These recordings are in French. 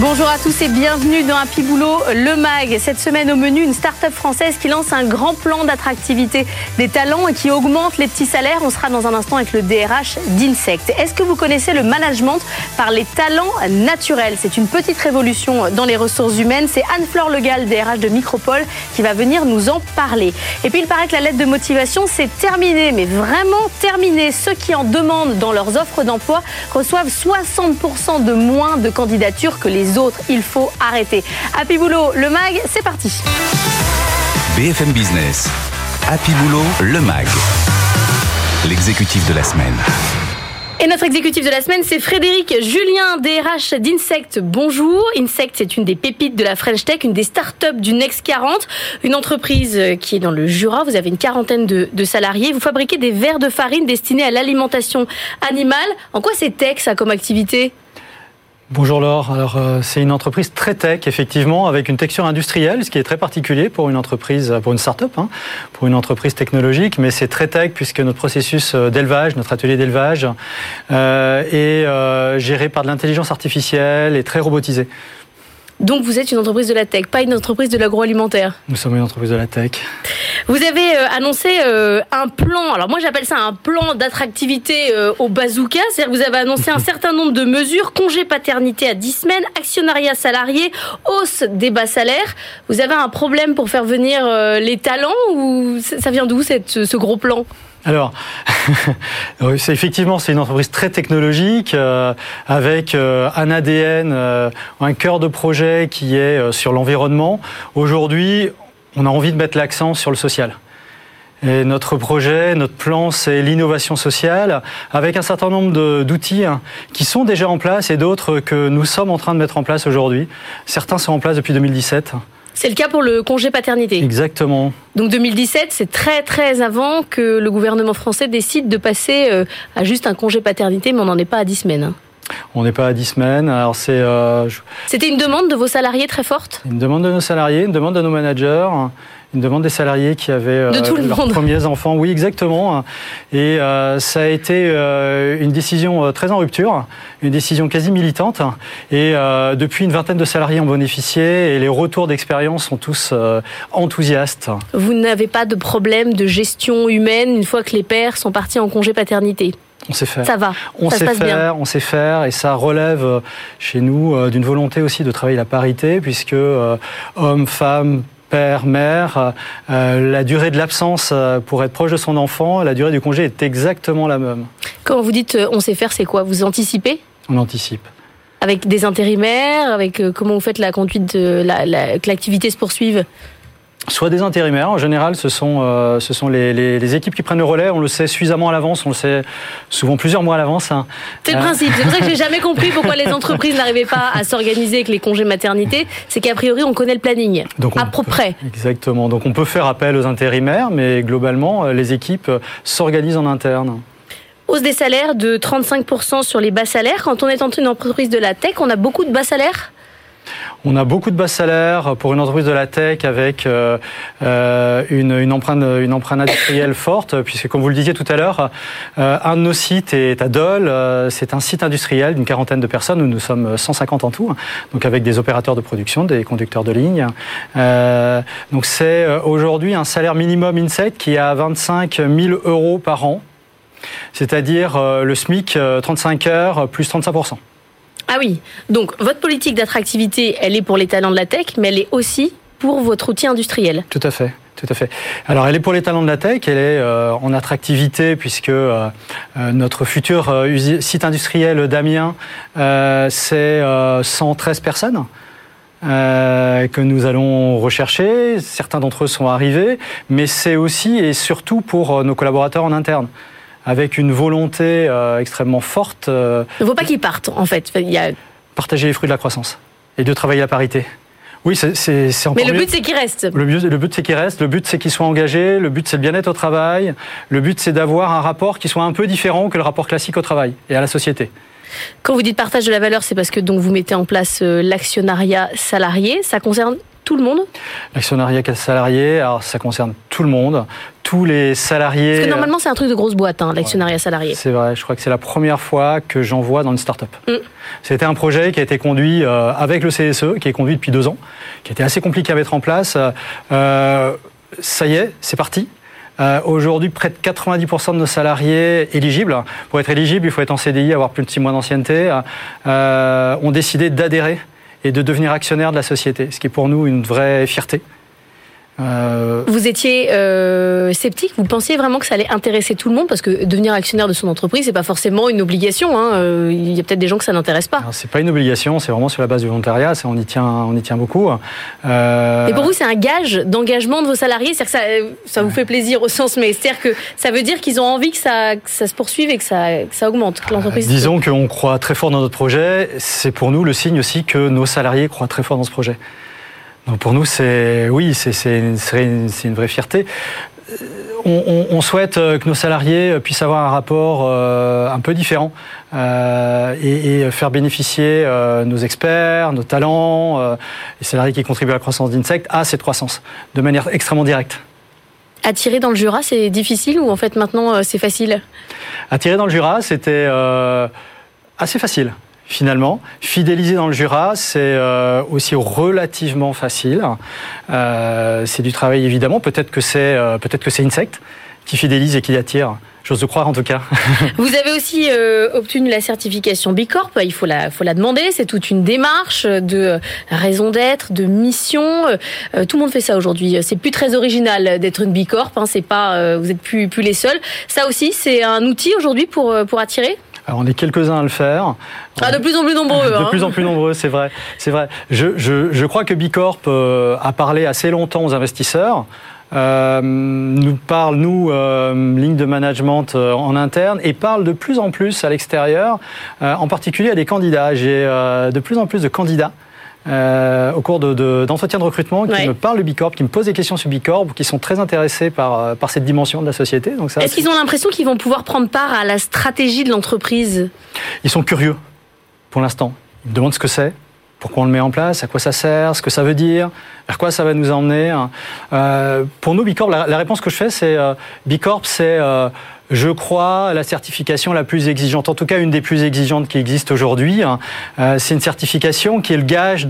Bonjour à tous et bienvenue dans Happy Boulot, le MAG. Cette semaine au menu, une start-up française qui lance un grand plan d'attractivité des talents et qui augmente les petits salaires. On sera dans un instant avec le DRH d'Insect. Est-ce que vous connaissez le management par les talents naturels? C'est une petite révolution dans les ressources humaines. C'est Anne-Fleur Legal, DRH de Micropole, qui va venir nous en parler. Et puis il paraît que la lettre de motivation, c'est terminé, mais vraiment terminé. Ceux qui en demandent dans leurs offres d'emploi reçoivent 60% de moins de candidatures que les autres. Il faut arrêter. Happy Boulot, le MAG, c'est parti. BFM Business, Happy Boulot, le MAG, l'exécutif de la semaine. Et notre exécutif de la semaine, c'est Frédéric Julien, DRH d'Insect. Bonjour. Insect, c'est une des pépites de la French Tech, une des startups du Next 40, une entreprise qui est dans le Jura. Vous avez une quarantaine de, de salariés. Vous fabriquez des verres de farine destinés à l'alimentation animale. En quoi c'est tech, ça, comme activité? Bonjour Laure. Alors euh, c'est une entreprise très tech effectivement avec une texture industrielle, ce qui est très particulier pour une entreprise, pour une start-up, hein, pour une entreprise technologique, mais c'est très tech puisque notre processus euh, d'élevage, notre atelier d'élevage euh, est euh, géré par de l'intelligence artificielle et très robotisé. Donc vous êtes une entreprise de la tech, pas une entreprise de l'agroalimentaire. Nous sommes une entreprise de la tech. Vous avez euh, annoncé euh, un plan, alors moi j'appelle ça un plan d'attractivité euh, au bazooka, c'est-à-dire que vous avez annoncé un certain nombre de mesures, congé paternité à 10 semaines, actionnariat salarié, hausse des bas salaires. Vous avez un problème pour faire venir les talents ou ça vient d'où ce gros plan? Alors, effectivement c'est une entreprise très technologique euh, avec euh, un ADN, euh, un cœur de projet qui est sur l'environnement. Aujourd'hui, on a envie de mettre l'accent sur le social. Et notre projet, notre plan, c'est l'innovation sociale avec un certain nombre d'outils hein, qui sont déjà en place et d'autres que nous sommes en train de mettre en place aujourd'hui. Certains sont en place depuis 2017. C'est le cas pour le congé paternité. Exactement. Donc 2017, c'est très très avant que le gouvernement français décide de passer euh, à juste un congé paternité, mais on n'en est pas à 10 semaines. On n'est pas à 10 semaines. Alors c'est euh, je- C'était une demande de vos salariés très forte? Une demande de nos salariés, une demande de nos managers, une demande des salariés qui avaient euh, De tout le leurs monde. premiers enfants. Oui, exactement. Et euh, ça a été euh, une décision euh, très en rupture, une décision quasi militante. Et euh, depuis, une vingtaine de salariés ont bénéficié et les retours d'expérience sont tous euh, enthousiastes. Vous n'avez pas de problème de gestion humaine une fois que les pères sont partis en congé paternité? On sait faire. Ça va, On ça se sait bien. faire, on sait faire, et ça relève euh, chez nous euh, d'une volonté aussi de travailler la parité, puisque euh, hommes, femmes, père, mère, euh, la durée de l'absence pour être proche de son enfant, la durée du congé est exactement la même. Quand vous dites euh, on sait faire, c'est quoi? Vous anticipez? On anticipe. avec des intérimaires, avec comment vous faites la conduite, de la, la- que l'activité se poursuive? Soit des intérimaires, en général, ce sont, euh, ce sont les, les- les équipes qui prennent le relais, on le sait suffisamment à l'avance, on le sait souvent plusieurs mois à l'avance. hein. C'est le Euh, principe. C'est pour ça que j'ai jamais compris pourquoi les entreprises n'arrivaient pas à s'organiser avec les congés maternité. C'est qu'a priori on connaît le planning Donc on à peu près. Exactement. Donc on peut faire appel aux intérimaires, mais globalement, euh, les équipes s'organisent en interne. Hausse des salaires de 35% sur les bas salaires. Quand on est en une entreprise de la tech, on a beaucoup de bas salaires. On a beaucoup de bas salaires pour une entreprise de la tech avec euh, euh, une, empreinte, industrielle forte, puisque comme vous le disiez tout à l'heure, euh, un de nos sites est à Dole. c'est un site industriel d'une quarantaine de personnes, où nous sommes 150 en tout, donc avec des opérateurs de production, des conducteurs de ligne. Donc c'est aujourd'hui un salaire minimum Insect qui est à 25 000 euros par an, c'est-à-dire le SMIC euh, 35 heures plus 35 Ah oui. Donc votre politique d'attractivité, elle est pour les talents de la tech, mais elle est aussi pour votre outil industriel. Tout à fait. Tout à fait. Alors, elle est pour les talents de la tech, elle est euh, en attractivité puisque euh, euh, notre futur euh, site industriel d'Amiens, c'est euh, 113 personnes euh, que nous allons rechercher. Certains d'entre eux sont arrivés, mais c'est aussi et surtout pour nos collaborateurs en interne, avec une volonté euh, extrêmement forte euh, Il ne faut pas qu'ils partent, en fait. Il y a... partager les fruits de la croissance et de travailler la parité. Oui, c'est Mais le mieux. but, c'est qu'ils restent. Le but, le but c'est qu'ils restent, le but c'est qu'ils soient engagés, le but c'est le bien-être au travail, le but c'est d'avoir un rapport qui soit un peu différent que le rapport classique au travail et à la société. Quand vous dites partage de la valeur, c'est parce que donc vous mettez en place euh, l'actionnariat salarié. Ça concerne tout le monde? L'actionnariat salarié, alors ça concerne tout le monde, tous les salariés. Parce que normalement, c'est un truc de grosse boîte, hein, l'actionnariat salarié. C'est vrai, je crois que c'est la première fois que j'en vois dans une start-up. Mm. C'était un projet qui a été conduit euh, avec le CSE, qui est conduit depuis deux ans, qui était assez compliqué à mettre en place. Euh, ça y est, c'est parti. Euh, aujourd'hui, près de 90% de nos salariés éligibles, pour être éligible, il faut être en CDI, avoir plus de 6 mois d'ancienneté, euh, ont décidé d'adhérer et de devenir actionnaires de la société, ce qui est pour nous une vraie fierté. Euh, vous étiez euh, sceptique, vous pensiez vraiment que ça allait intéresser tout le monde? Parce que devenir actionnaire de son entreprise, c'est pas forcément une obligation. Hein. Euh, il y a peut-être des gens que ça n'intéresse pas. C'est pas une obligation, c'est vraiment sur la base du volontariat. on y tient, on y tient beaucoup. Et pour vous, c'est un gage d'engagement de vos salariés, c'est-à-dire que ça, ça vous fait plaisir au sens, mais c'est-à-dire que ça veut dire qu'ils ont envie que ça, ça se poursuive et que ça, ça augmente, que l'entreprise. disons qu'on croit très fort dans notre projet. C'est pour nous le signe aussi que nos salariés croient très fort dans ce projet. Donc pour nous, c'est oui, c'est une, une, vraie fierté. On, on, souhaite euh, que nos salariés puissent avoir un rapport euh, un peu différent euh, et, et, faire bénéficier euh, nos experts, nos talents, euh, les salariés qui contribuent à la croissance d'Insect à cette croissance de manière extrêmement directe. Attirer dans le Jura, c'est difficile ou en fait maintenant c'est facile? Attirer dans le Jura, c'était assez facile finalement. Fidéliser dans le Jura, c'est euh, aussi relativement facile. Euh, c'est du travail évidemment. Peut-être que c'est euh, peut-être que c'est Insect qui fidélise et qui attire. J'ose croire en tout cas. Vous avez aussi obtenu la certification B Corp. Il faut la, faut la demander. C'est toute une démarche de raison d'être, de mission. tout le monde fait ça aujourd'hui. C'est plus très original d'être une B Corp. Hein. C'est pas, vous êtes plus, plus les seuls. Ça aussi, c'est un outil aujourd'hui pour, pour attirer? Alors on est quelques-uns à le faire. Ah, de plus en plus nombreux. De hein. plus en plus nombreux, c'est vrai. C'est vrai. Je, je, je, crois que Bicorp euh, a parlé assez longtemps aux investisseurs. Euh, nous parle, nous, euh, ligne de management euh, en interne, et parle de plus en plus à l'extérieur, euh, en particulier à des candidats. J'ai de plus en plus de candidats euh, au cours d'entretiens de, de, recrutement qui me parlent de Bicorp, qui me posent des questions sur Bicorp, qui sont très intéressés par, euh, par cette dimension de la société. Est-ce qu'ils ont l'impression qu'ils vont pouvoir prendre part à la stratégie de l'entreprise Ils sont curieux pour l'instant. Ils me demandent ce que c'est, pourquoi on le met en place, à quoi ça sert, ce que ça veut dire, vers quoi ça va nous emmener. Euh, pour nous, Bicorp, la, la, réponse que je fais, c'est euh, Bicorp, c'est je crois, la certification la plus exigeante, en tout cas une des plus exigeantes qui existent aujourd'hui. Hein. Euh, c'est une certification qui est le gage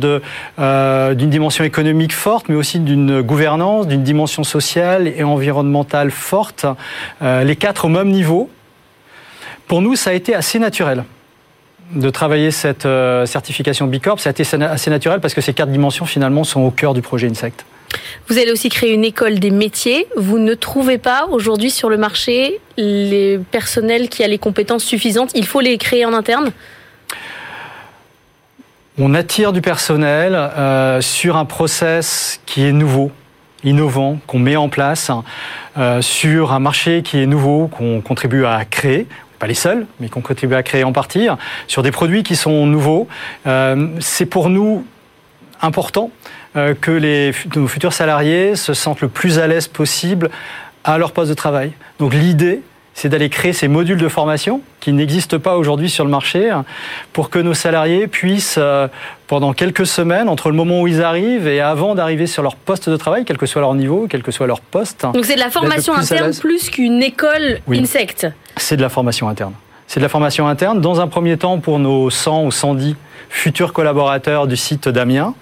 euh, d'une dimension économique forte, mais aussi d'une gouvernance, d'une dimension sociale et environnementale forte, euh, les quatre au même niveau. Pour nous, ça a été assez naturel de travailler cette certification Bicorp. Ça a été assez naturel parce que ces quatre dimensions, finalement, sont au cœur du projet Insect. Vous allez aussi créer une école des métiers. Vous ne trouvez pas aujourd'hui sur le marché les personnels qui a les compétences suffisantes. Il faut les créer en interne On attire du personnel euh, sur un process qui est nouveau, innovant, qu'on met en place, euh, sur un marché qui est nouveau, qu'on contribue à créer pas les seuls, mais qu'on contribue à créer en partie, sur des produits qui sont nouveaux. Euh, c'est pour nous important euh, que les, nos futurs salariés se sentent le plus à l'aise possible à leur poste de travail. Donc l'idée, c'est d'aller créer ces modules de formation qui n'existent pas aujourd'hui sur le marché pour que nos salariés puissent, euh, pendant quelques semaines, entre le moment où ils arrivent et avant d'arriver sur leur poste de travail, quel que soit leur niveau, quel que soit leur poste. Donc c'est de la formation interne plus qu'une école insecte C'est de la formation interne. C'est de la formation interne, dans un premier temps pour nos 100 ou 110 futurs collaborateurs du site d'Amiens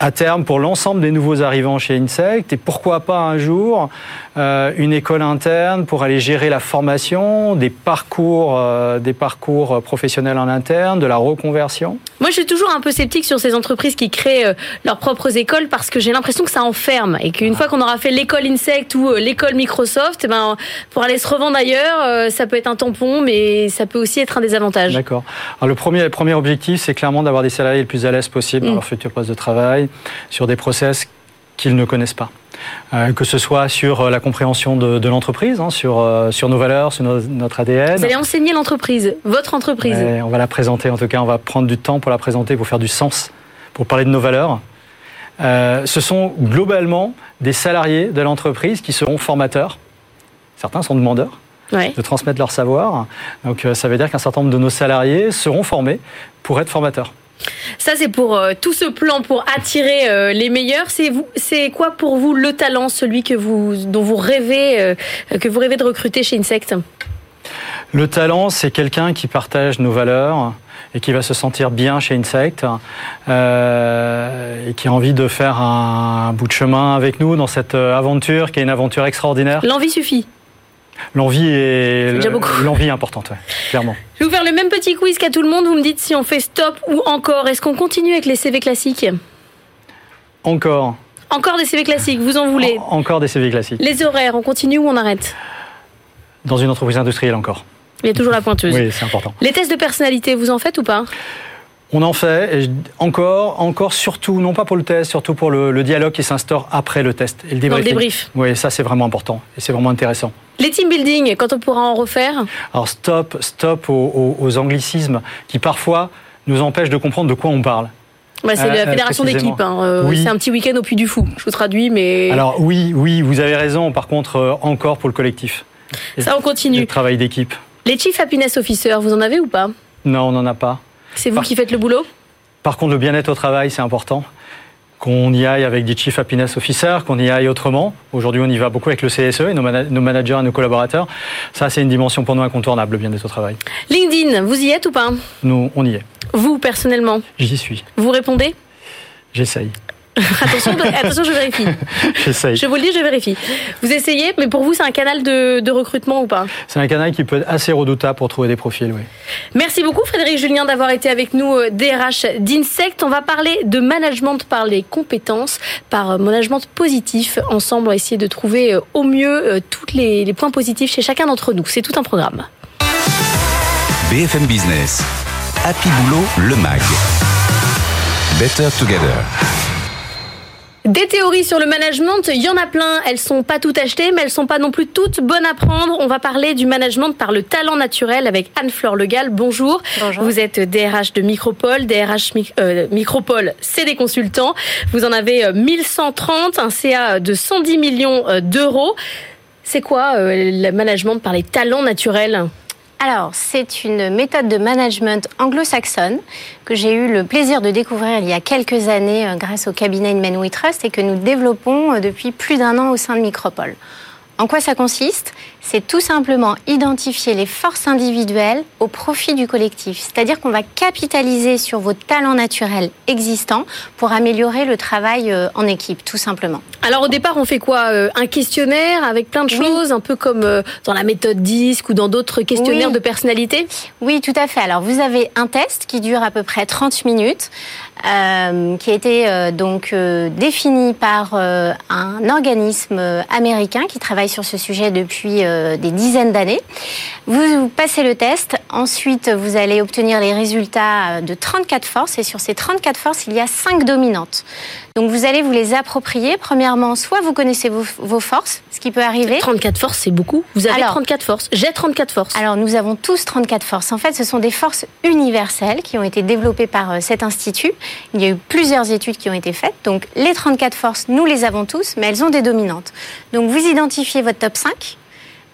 à terme pour l'ensemble des nouveaux arrivants chez Insect et pourquoi pas un jour euh, une école interne pour aller gérer la formation, des parcours, euh, des parcours professionnels en interne, de la reconversion? Moi, je suis toujours un peu sceptique sur ces entreprises qui créent euh, leurs propres écoles parce que j'ai l'impression que ça enferme et qu'une fois qu'on aura fait l'école Insect ou l'école Microsoft, eh ben, pour aller se revendre ailleurs, ça peut être un tampon, mais ça peut aussi être un désavantage. D'accord. Alors le premier, le premier objectif, c'est clairement d'avoir des salariés le plus à l'aise possible dans mm. leur futur poste de travail sur des process qu'ils ne connaissent pas. Euh, que ce soit sur euh, la compréhension de, l'entreprise, hein, sur, euh, sur nos valeurs, sur notre ADN. Vous allez enseigner l'entreprise, votre entreprise. on va la présenter, en tout cas, on va prendre du temps pour la présenter, pour faire du sens, pour parler de nos valeurs. ce sont globalement des salariés de l'entreprise qui seront formateurs. Certains sont demandeurs. de transmettre leur savoir. Donc ça veut dire qu'un certain nombre de nos salariés seront formés pour être formateurs. Ça, c'est pour euh, tout ce plan pour attirer euh, les meilleurs. C'est vous, c'est quoi pour vous le talent, celui que vous, dont vous rêvez, euh, que vous rêvez de recruter chez Insect? Le talent, c'est quelqu'un qui partage nos valeurs et qui va se sentir bien chez Insect euh, et qui a envie de faire un, bout de chemin avec nous dans cette aventure qui est une aventure extraordinaire. L'envie suffit. L'envie est, l'envie est importante, ouais, clairement. Je vais vous faire le même petit quiz qu'à tout le monde. Vous me dites si on fait stop ou encore. Est-ce qu'on continue avec les CV classiques Encore. Encore des CV classiques, vous en voulez Encore des CV classiques. Les horaires, on continue ou on arrête Dans une entreprise industrielle encore. Il y a toujours la pointeuse. Oui, c'est important. Les tests de personnalité, vous en faites ou pas on en fait, encore, encore surtout, non pas pour le test, surtout pour le, dialogue qui s'instaure après le test et le débrief. débrief. Oui, ça c'est vraiment important et c'est vraiment intéressant. Les team building, quand on pourra en refaire Alors stop, stop aux, anglicismes qui parfois nous empêchent de comprendre de quoi on parle. Bah, c'est la euh, fédération d'équipe. Hein. Euh, c'est un petit week-end au Puy du Fou. Je vous traduis, mais. Alors oui, oui, vous avez raison. Par contre, euh, encore pour le collectif. Ça, on continue. Le travail d'équipe. Les chief happiness officers, vous en avez ou pas? Non, on n'en a pas. C'est vous qui faites le boulot? Par contre, le bien-être au travail, c'est important. Qu'on y aille avec des Chief Happiness Officers, qu'on y aille autrement. Aujourd'hui, on y va beaucoup avec le CSE et nos, managers et nos collaborateurs. Ça, c'est une dimension pour nous incontournable, le bien-être au travail. LinkedIn, vous y êtes ou pas? Nous, on y est. Vous, personnellement? J'y suis. Vous répondez? J'essaye. attention, attention, je vérifie. J'essaye. Je vous le dis, je vérifie. Vous essayez, mais pour vous, c'est un canal de, recrutement ou pas? C'est un canal qui peut être assez redoutable pour trouver des profils, oui. Merci beaucoup, Frédéric Julien, d'avoir été avec nous, DRH euh, d'Insect. On va parler de management par les compétences, par euh, management positif. Ensemble, on va essayer de trouver euh, au mieux tous les, les points positifs chez chacun d'entre nous. C'est tout un programme. BFM Business. Happy Boulot, le MAG. Better Together. Des théories sur le management, il y en a plein. Elles sont pas toutes achetées, mais elles sont pas non plus toutes bonnes à prendre. On va parler du management par le talent naturel avec Anne-Fleur Legal. Bonjour. Bonjour. Vous êtes DRH de Micropole. DRH euh, Micropole, c'est des consultants. Vous en avez 1130, euh, un CA de 110 millions euh, d'euros. C'est quoi le management par les talents naturels? Alors, c'est une méthode de management anglo-saxonne que j'ai eu le plaisir de découvrir il y a quelques années euh, grâce au cabinet Inman We Trust et que nous développons euh, depuis plus d'un an au sein de Micropole. En quoi ça consiste? C'est tout simplement identifier les forces individuelles au profit du collectif. C'est-à-dire qu'on va capitaliser sur vos talents naturels existants pour améliorer le travail euh, en équipe, tout simplement. Alors au départ, on fait quoi euh, Un questionnaire avec plein de choses, un peu comme euh, dans la méthode DISC ou dans d'autres questionnaires de personnalité? Oui, tout à fait. Alors vous avez un test qui dure à peu près 30 minutes. Euh, qui a été euh, donc euh, défini par un organisme américain qui travaille sur ce sujet depuis des dizaines d'années. Vous passez le test, ensuite vous allez obtenir les résultats de 34 forces et sur ces 34 forces, il y a 5 dominantes. Donc vous allez vous les approprier. Premièrement, soit vous connaissez vos, forces, ce qui peut arriver. 34 forces, c'est beaucoup. Vous avez 34 forces. J'ai 34 forces. Alors nous avons tous 34 forces. En fait, ce sont des forces universelles qui ont été développées par cet institut. Il y a eu plusieurs études qui ont été faites. Donc les 34 forces, nous les avons tous, mais elles ont des dominantes. Donc vous identifiez votre top 5.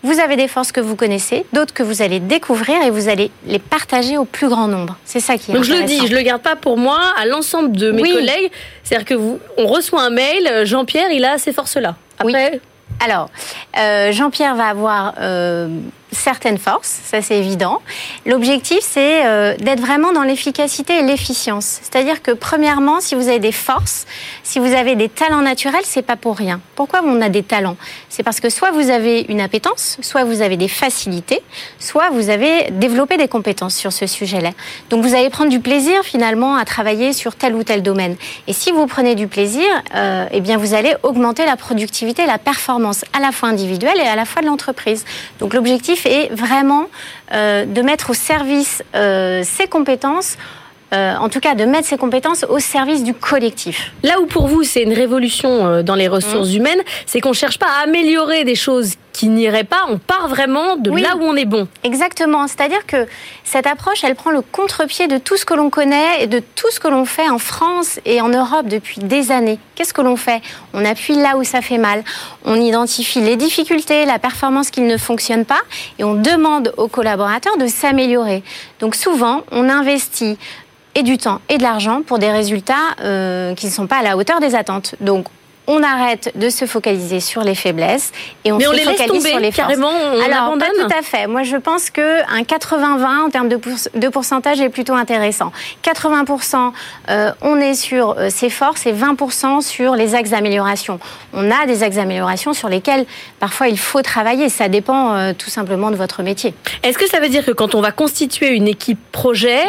Vous avez des forces que vous connaissez, d'autres que vous allez découvrir et vous allez les partager au plus grand nombre. C'est ça qui est Donc je le dis, je le garde pas pour moi, à l'ensemble de mes collègues. C'est-à-dire que vous, on reçoit un mail, Jean-Pierre, il a ces forces-là. Après, alors, euh, Jean-Pierre va avoir euh, certaines forces, ça c'est évident. L'objectif, c'est euh, d'être vraiment dans l'efficacité et l'efficience. C'est-à-dire que premièrement, si vous avez des forces, si vous avez des talents naturels, c'est pas pour rien. Pourquoi on a des talents? C'est parce que soit vous avez une appétence, soit vous avez des facilités, soit vous avez développé des compétences sur ce sujet-là. Donc vous allez prendre du plaisir finalement à travailler sur tel ou tel domaine. Et si vous prenez du plaisir, euh, eh bien vous allez augmenter la productivité, la performance à la fois individuelle et à la fois de l'entreprise. Donc l'objectif et vraiment euh, de mettre au service euh, ses compétences euh, en tout cas de mettre ses compétences au service du collectif. Là où pour vous c'est une révolution dans les ressources mmh. humaines, c'est qu'on cherche pas à améliorer des choses qui n'irait pas, on part vraiment de là où on est bon. Exactement, c'est-à-dire que cette approche, elle prend le contre-pied de tout ce que l'on connaît et de tout ce que l'on fait en France et en Europe depuis des années. Qu'est-ce que l'on fait? On appuie là où ça fait mal, on identifie les difficultés, la performance qui ne fonctionne pas et on demande aux collaborateurs de s'améliorer. Donc souvent, on investit et du temps et de l'argent pour des résultats qui ne sont pas à la hauteur des attentes. Donc on arrête de se focaliser sur les faiblesses et on Mais se on les focalise tomber, sur les forces. carrément, on Alors, abandonne pas tout à fait. Moi, je pense que un 80-20 en termes de, pour- de pourcentage est plutôt intéressant. 80%, euh, on est sur euh, ses forces et 20% sur les axes d'amélioration. On a des axes d'amélioration sur lesquels parfois il faut travailler. Ça dépend euh, tout simplement de votre métier. Est-ce que ça veut dire que quand on va constituer une équipe projet,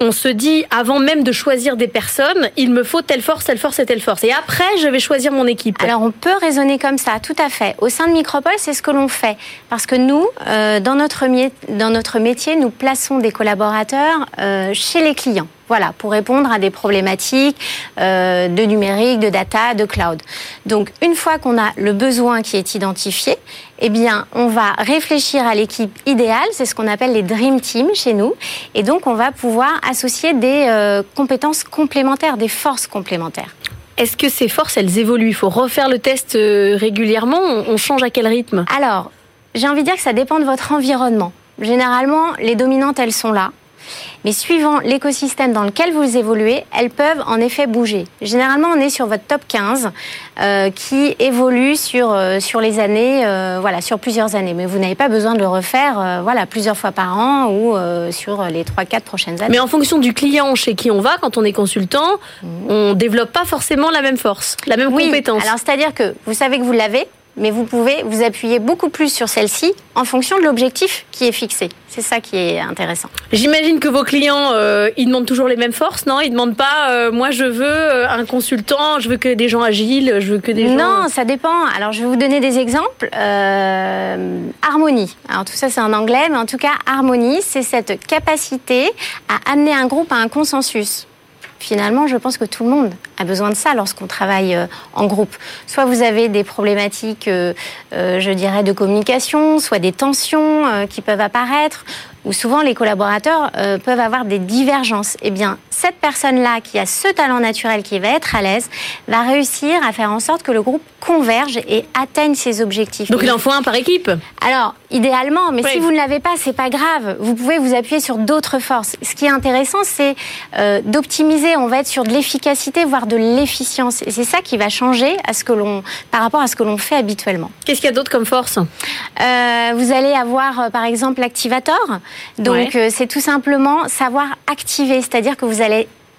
on se dit avant même de choisir des personnes, il me faut telle force, telle force et telle force. Et après, je vais choisir mon Alors on peut raisonner comme ça, tout à fait. Au sein de Micropole, c'est ce que l'on fait. Parce que nous, euh, dans, notre métier, nous plaçons des collaborateurs euh, chez les clients. Voilà, pour répondre à des problématiques euh, de numérique, de data, de cloud. Donc, une fois qu'on a le besoin qui est identifié, eh bien, on va réfléchir à l'équipe idéale. C'est ce qu'on appelle les dream teams chez nous. Et donc, on va pouvoir associer des compétences complémentaires, des forces complémentaires. Est-ce que ces forces, elles évoluent? Il faut refaire le test euh, régulièrement On on change à quel rythme? Alors, j'ai envie de dire que ça dépend de votre environnement. Généralement, les dominantes, elles sont là. Mais suivant l'écosystème dans lequel vous évoluez, elles peuvent en effet bouger. Généralement, on est sur votre top 15 euh, qui évolue sur, euh, sur les années, euh, voilà, sur plusieurs années. Mais vous n'avez pas besoin de le refaire voilà, plusieurs fois par an ou sur les 3-4 prochaines années. Mais en fonction du client chez qui on va, quand on est consultant, on développe pas forcément la même force, la même oui, compétence. alors c'est-à-dire que vous savez que vous l'avez, mais vous pouvez vous appuyer beaucoup plus sur celle-ci en fonction de l'objectif qui est fixé. C'est ça qui est intéressant. J'imagine que vos clients, euh, ils demandent toujours les mêmes forces, non? Ils demandent pas, euh, moi je veux euh, un consultant, je veux que des gens agiles, je veux que des gens... Non, ça dépend. Alors, je vais vous donner des exemples. Euh, harmonie. Alors, tout ça, c'est en anglais, mais en tout cas, harmonie, c'est cette capacité à amener un groupe à un consensus. Finalement, je pense que tout le monde a besoin de ça lorsqu'on travaille euh, en groupe. Soit vous avez des problématiques, euh, euh, je dirais, de communication, soit des tensions qui peuvent apparaître, ou souvent les collaborateurs peuvent avoir des divergences. Eh bien, cette personne-là qui a ce talent naturel, qui va être à l'aise, va réussir à faire en sorte que le groupe converge et atteigne ses objectifs. Donc il en faut un par équipe. Alors, idéalement, mais Oui. si vous ne l'avez pas, c'est pas grave. Vous pouvez vous appuyer sur d'autres forces. Ce qui est intéressant, c'est euh, d'optimiser. On va être sur de l'efficacité, voire de l'efficience. Et c'est ça qui va changer à ce que l'on, par rapport à ce que l'on fait habituellement. Qu'est-ce qu'il y a d'autre comme force? Euh, vous allez avoir, euh, par exemple, l'activator. Donc, Ouais. euh, c'est tout simplement savoir activer, c'est-à-dire que vous allez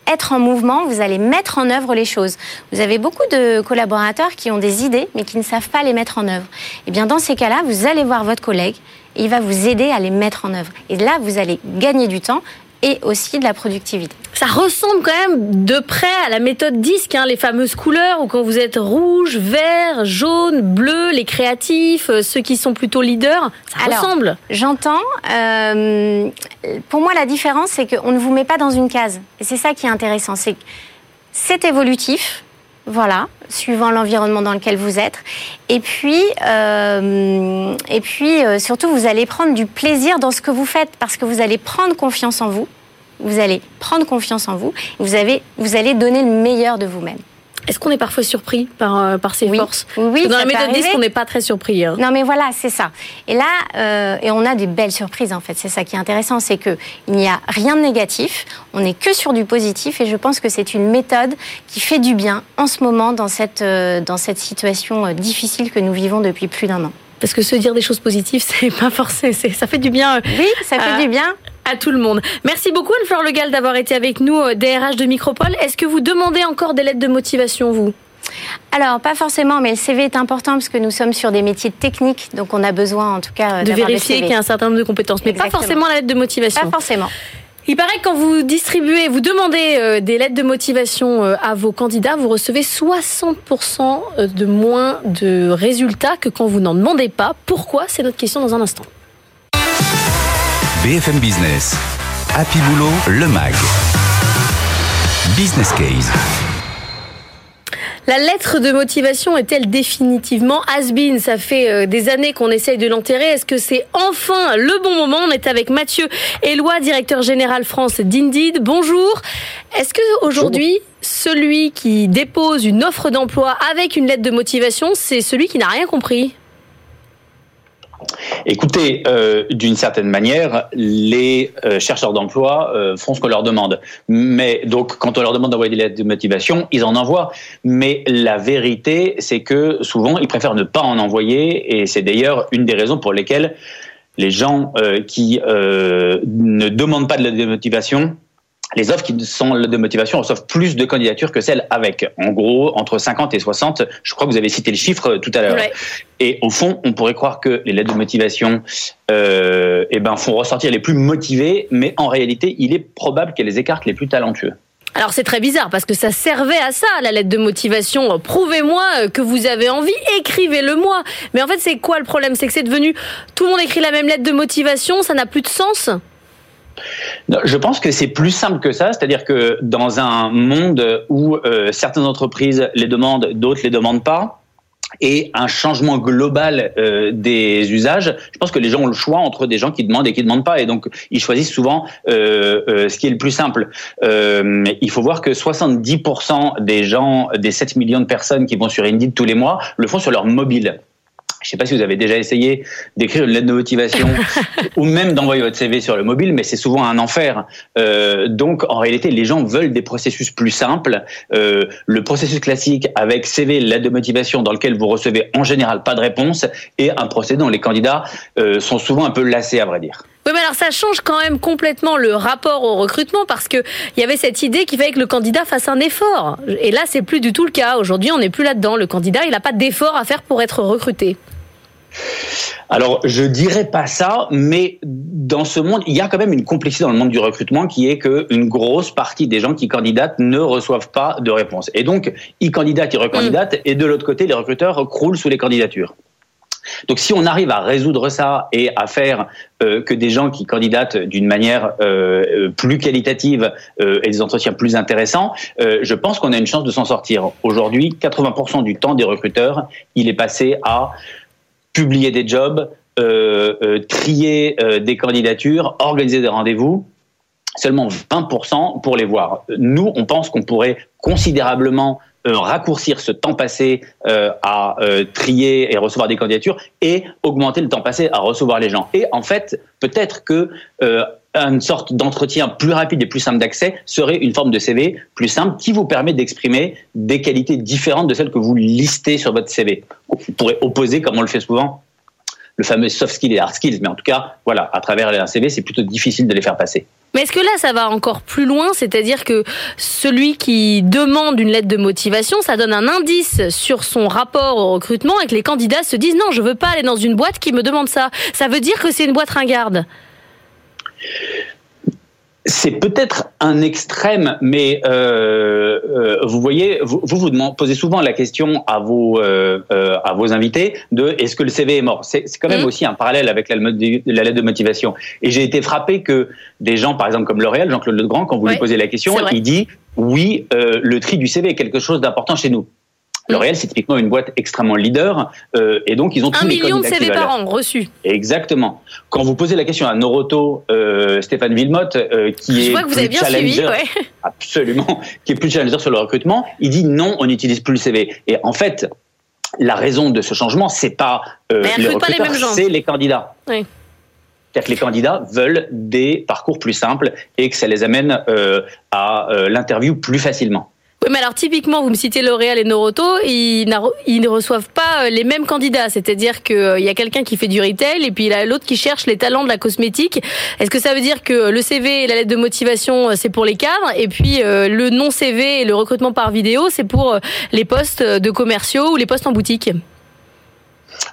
être en mouvement, vous allez mettre en œuvre les choses. Vous avez beaucoup de collaborateurs qui ont des idées, mais qui ne savent pas les mettre en œuvre. Et bien, dans ces cas-là, vous allez voir votre collègue et il va vous aider à les mettre en œuvre. Et là, vous allez gagner du temps et aussi de la productivité. Ça ressemble quand même de près à la méthode disque, hein, les fameuses couleurs où quand vous êtes rouge, vert, jaune, bleu, les créatifs, euh, ceux qui sont plutôt leaders, ça Alors, ressemble. J'entends. Euh, pour moi, la différence, c'est qu'on ne vous met pas dans une case. Et c'est ça qui est intéressant. C'est c'est évolutif, voilà, suivant l'environnement dans lequel vous êtes. Et puis, euh, et puis euh, surtout, vous allez prendre du plaisir dans ce que vous faites parce que vous allez prendre confiance en vous. Vous allez prendre confiance en vous. Vous, avez, vous allez donner le meilleur de vous-même. Est-ce qu'on est parfois surpris par, euh, par ces Oui. forces Oui, Dans la méthode disque, arriver. on n'est pas très surpris. hein. Non, mais voilà, c'est ça. Et là, euh, et on a des belles surprises en fait. C'est ça qui est intéressant, c'est que il n'y a rien de négatif. On n'est que sur du positif, et je pense que c'est une méthode qui fait du bien en ce moment dans cette euh, dans cette situation difficile que nous vivons depuis plus d'un an. Parce que se dire des choses positives, c'est pas c'est- ça fait du bien Oui, ça fait du bien. À tout le monde. Merci beaucoup Anne-Fleur Legal d'avoir été avec nous, euh, DRH de Micropole. Est-ce que vous demandez encore des lettres de motivation, vous? Alors, pas forcément, mais le CV est important parce que nous sommes sur des métiers techniques, donc on a besoin en tout cas euh, De vérifier qu'il y a un certain nombre de compétences, mais pas forcément la lettre de motivation. Pas forcément. Il paraît que quand vous distribuez, vous demandez euh, des lettres de motivation euh, à vos candidats, vous recevez 60% de moins de résultats que quand vous n'en demandez pas. Pourquoi? C'est notre question dans un instant. BFM Business. Happy Boulot, le MAG. Business Case. La lettre de motivation est-elle définitivement has-been Ça fait euh, des années qu'on essaye de l'enterrer. Est-ce que c'est enfin le bon moment? On est avec Mathieu Éloi, directeur général France d'Indeed. Bonjour. Est-ce que aujourd'hui, celui qui dépose une offre d'emploi avec une lettre de motivation, c'est celui qui n'a rien compris? Écoutez, euh, d'une certaine manière, les euh, chercheurs d'emploi euh, font ce qu'on leur demande. Mais donc, quand on leur demande d'envoyer des lettres de motivation, ils en envoient. Mais la vérité, c'est que souvent, ils préfèrent ne pas en envoyer, et c'est d'ailleurs une des raisons pour lesquelles les gens qui ne demandent pas de lettre de motivation les offres qui sont de motivation reçoivent plus de candidatures que celles avec. En gros, entre 50 et 60. Je crois que vous avez cité le chiffre tout à l'heure. Et au fond, on pourrait croire que les lettres de motivation euh, eh ben, font ressortir les plus motivés, mais en réalité, il est probable qu'elles les écartent les plus talentueux. Alors c'est très bizarre parce que ça servait à ça, la lettre de motivation. Prouvez-moi que vous avez envie, écrivez-le moi. Mais en fait c'est quoi le problème? C'est que c'est devenu tout le monde écrit la même lettre de motivation, ça n'a plus de sens? Je pense que c'est plus simple que ça, c'est-à-dire que dans un monde où euh, certaines entreprises les demandent, d'autres les demandent pas, et un changement global euh, des usages, je pense que les gens ont le choix entre des gens qui demandent et qui ne demandent pas, et donc ils choisissent souvent euh, ce qui est le plus simple. il faut voir que 70% des gens, des 7 millions de personnes qui vont sur Indeed tous les mois, le font sur leur mobile. Je ne sais pas si vous avez déjà essayé d'écrire une lettre de motivation ou même d'envoyer votre CV sur le mobile, mais c'est souvent un enfer. Euh, donc, en réalité, les gens veulent des processus plus simples. Euh, le processus classique avec CV, lettre de motivation, dans lequel vous recevez en général pas de réponse, et un procédé dont les candidats euh, sont souvent un peu lassés, à vrai dire. Oui, mais alors ça change quand même complètement le rapport au recrutement parce que il y avait cette idée qu'il fallait que le candidat fasse un effort. Et là, c'est plus du tout le cas. Aujourd'hui, on n'est plus là-dedans. Le candidat, il n'a pas d'effort à faire pour être recruté. Alors, je dirais pas ça, mais dans ce monde, il y a quand même une complexité dans le monde du recrutement qui est qu'une grosse partie des gens qui candidatent ne reçoivent pas de réponse. Et donc, ils candidatent, ils recandidatent, mm. et de l'autre côté, les recruteurs croulent sous les candidatures. Donc si on arrive à résoudre ça et à faire euh, que des gens qui candidatent d'une manière euh, plus qualitative euh, et des entretiens plus intéressants, je pense qu'on a une chance de s'en sortir. Aujourd'hui, 80% du temps des recruteurs, il est passé à publier des jobs, euh, euh, trier euh, des candidatures, organiser des rendez-vous. Seulement 20% pour les voir. Nous, on pense qu'on pourrait considérablement raccourcir ce temps passé à trier et recevoir des candidatures et augmenter le temps passé à recevoir les gens. Et en fait, peut-être que une sorte d'entretien plus rapide et plus simple d'accès serait une forme de CV plus simple qui vous permet d'exprimer des qualités différentes de celles que vous listez sur votre CV. Vous pourrez opposer, comme on le fait souvent, le fameux soft skills et hard skills. Mais en tout cas, voilà, à travers un CV, c'est plutôt difficile de les faire passer. Mais est-ce que là, ça va encore plus loin? C'est-à-dire que celui qui demande une lettre de motivation, ça donne un indice sur son rapport au recrutement et que les candidats se disent non, je veux pas aller dans une boîte qui me demande ça. Ça veut dire que c'est une boîte ringarde c'est peut-être un extrême, mais euh, euh, vous voyez, vous vous, posez souvent la question à vos euh, à vos invités de est-ce que le CV est mort? C'est quand même mmh. aussi un parallèle avec la, la lettre de motivation. Et j'ai été frappé que des gens, par exemple comme L'Oréal, Jean-Claude Legrand, quand vous lui posez la question, il dit oui, le tri du CV est quelque chose d'important chez nous. L'Oréal, c'est typiquement une boîte extrêmement leader, euh, et donc ils ont un million de CV par an reçus. Exactement. Quand vous posez la question à Noroto, euh, Stéphane Villemotte, euh, qui est plus challenger, absolument, qui est plus challenger sur le recrutement, il dit non, on n'utilise plus le CV. Et en fait, la raison de ce changement, c'est pas euh, les recruteurs, c'est les candidats. Oui. C'est-à-dire que les candidats veulent des parcours plus simples et que ça les amène euh, à euh, l'interview plus facilement. Oui, mais alors typiquement, vous me citez L'Oréal et Noroto, ils, ne reçoivent pas euh, les mêmes candidats. C'est-à-dire qu'il euh, y a quelqu'un qui fait du retail et puis il y a l'autre qui cherche les talents de la cosmétique. Est-ce que ça veut dire que le CV et la lettre de motivation, euh, c'est pour les cadres et puis le non-CV et le recrutement par vidéo, c'est pour les postes de commerciaux ou les postes en boutique?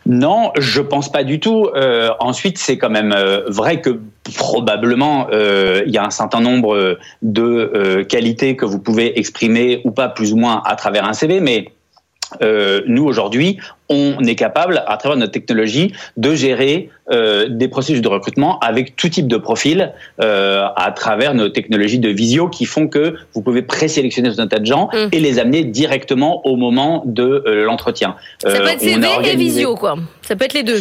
Non, je pense pas du tout. Euh, ensuite, c'est quand même euh, vrai que probablement euh, il y a un certain nombre de qualités que vous pouvez exprimer ou pas plus ou moins à travers un CV, mais euh, nous aujourd'hui, on est capable, à travers notre technologie, de gérer euh, des processus de recrutement avec tout type de profil euh, à travers nos technologies de visio qui font que vous pouvez présélectionner tout un tas de gens mmh. et les amener directement au moment de l'entretien. Ça peut être CV et visio, quoi. Ça peut être les deux.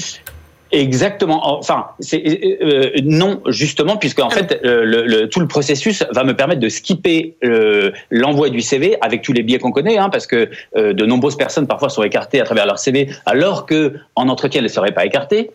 Exactement. Enfin, c'est euh, euh, non justement puisque en ah fait euh, le, tout le processus va me permettre de skipper l'envoi du CV avec tous les biais qu'on connaît, hein, parce que de nombreuses personnes parfois sont écartées à travers leur CV, alors que en entretien elles ne seraient pas écartées.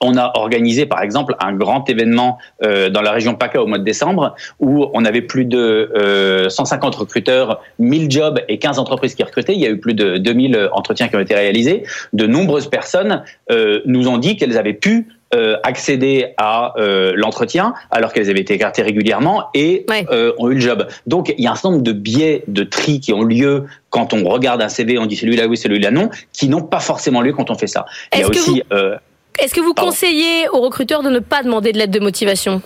On a organisé, par exemple, un grand événement euh, dans la région PACA au mois de décembre, où on avait plus de euh, 150 recruteurs, 1000 jobs et 15 entreprises qui recrutaient. Il y a eu plus de 2000 entretiens qui ont été réalisés. De nombreuses personnes euh, nous ont dit qu'elles avaient pu euh, accéder à euh, l'entretien alors qu'elles avaient été écartées régulièrement et Ouais. euh, ont eu le job. Donc il y a un certain nombre de biais de tri qui ont lieu quand on regarde un CV, on dit celui-là oui, celui-là non, qui n'ont pas forcément lieu quand on fait ça. Il y a aussi euh, Est-ce que vous Pardon. conseillez aux recruteurs de ne pas demander de lettre de motivation?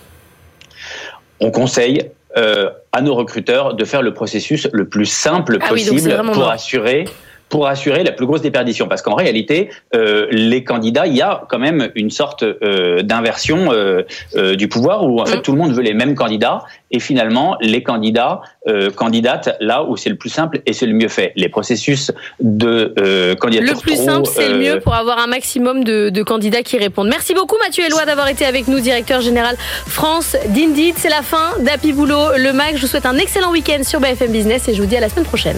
On conseille euh, à nos recruteurs de faire le processus le plus simple Ah possible pour mort. assurer pour assurer la plus grosse déperdition. Parce qu'en réalité, euh, les candidats, il y a quand même une sorte euh, d'inversion euh, euh, du pouvoir où en fait Mm. tout le monde veut les mêmes candidats et finalement les candidats euh, candidatent là où c'est le plus simple et c'est le mieux fait. Les processus de euh, candidature Le plus trop, simple, c'est le mieux pour avoir un maximum de, de candidats qui répondent. Merci beaucoup Mathieu Eloi d'avoir été avec nous, directeur général France d'Indeed. C'est la fin d'Happy Boulot, le MAC. Je vous souhaite un excellent week-end sur BFM Business et je vous dis à la semaine prochaine.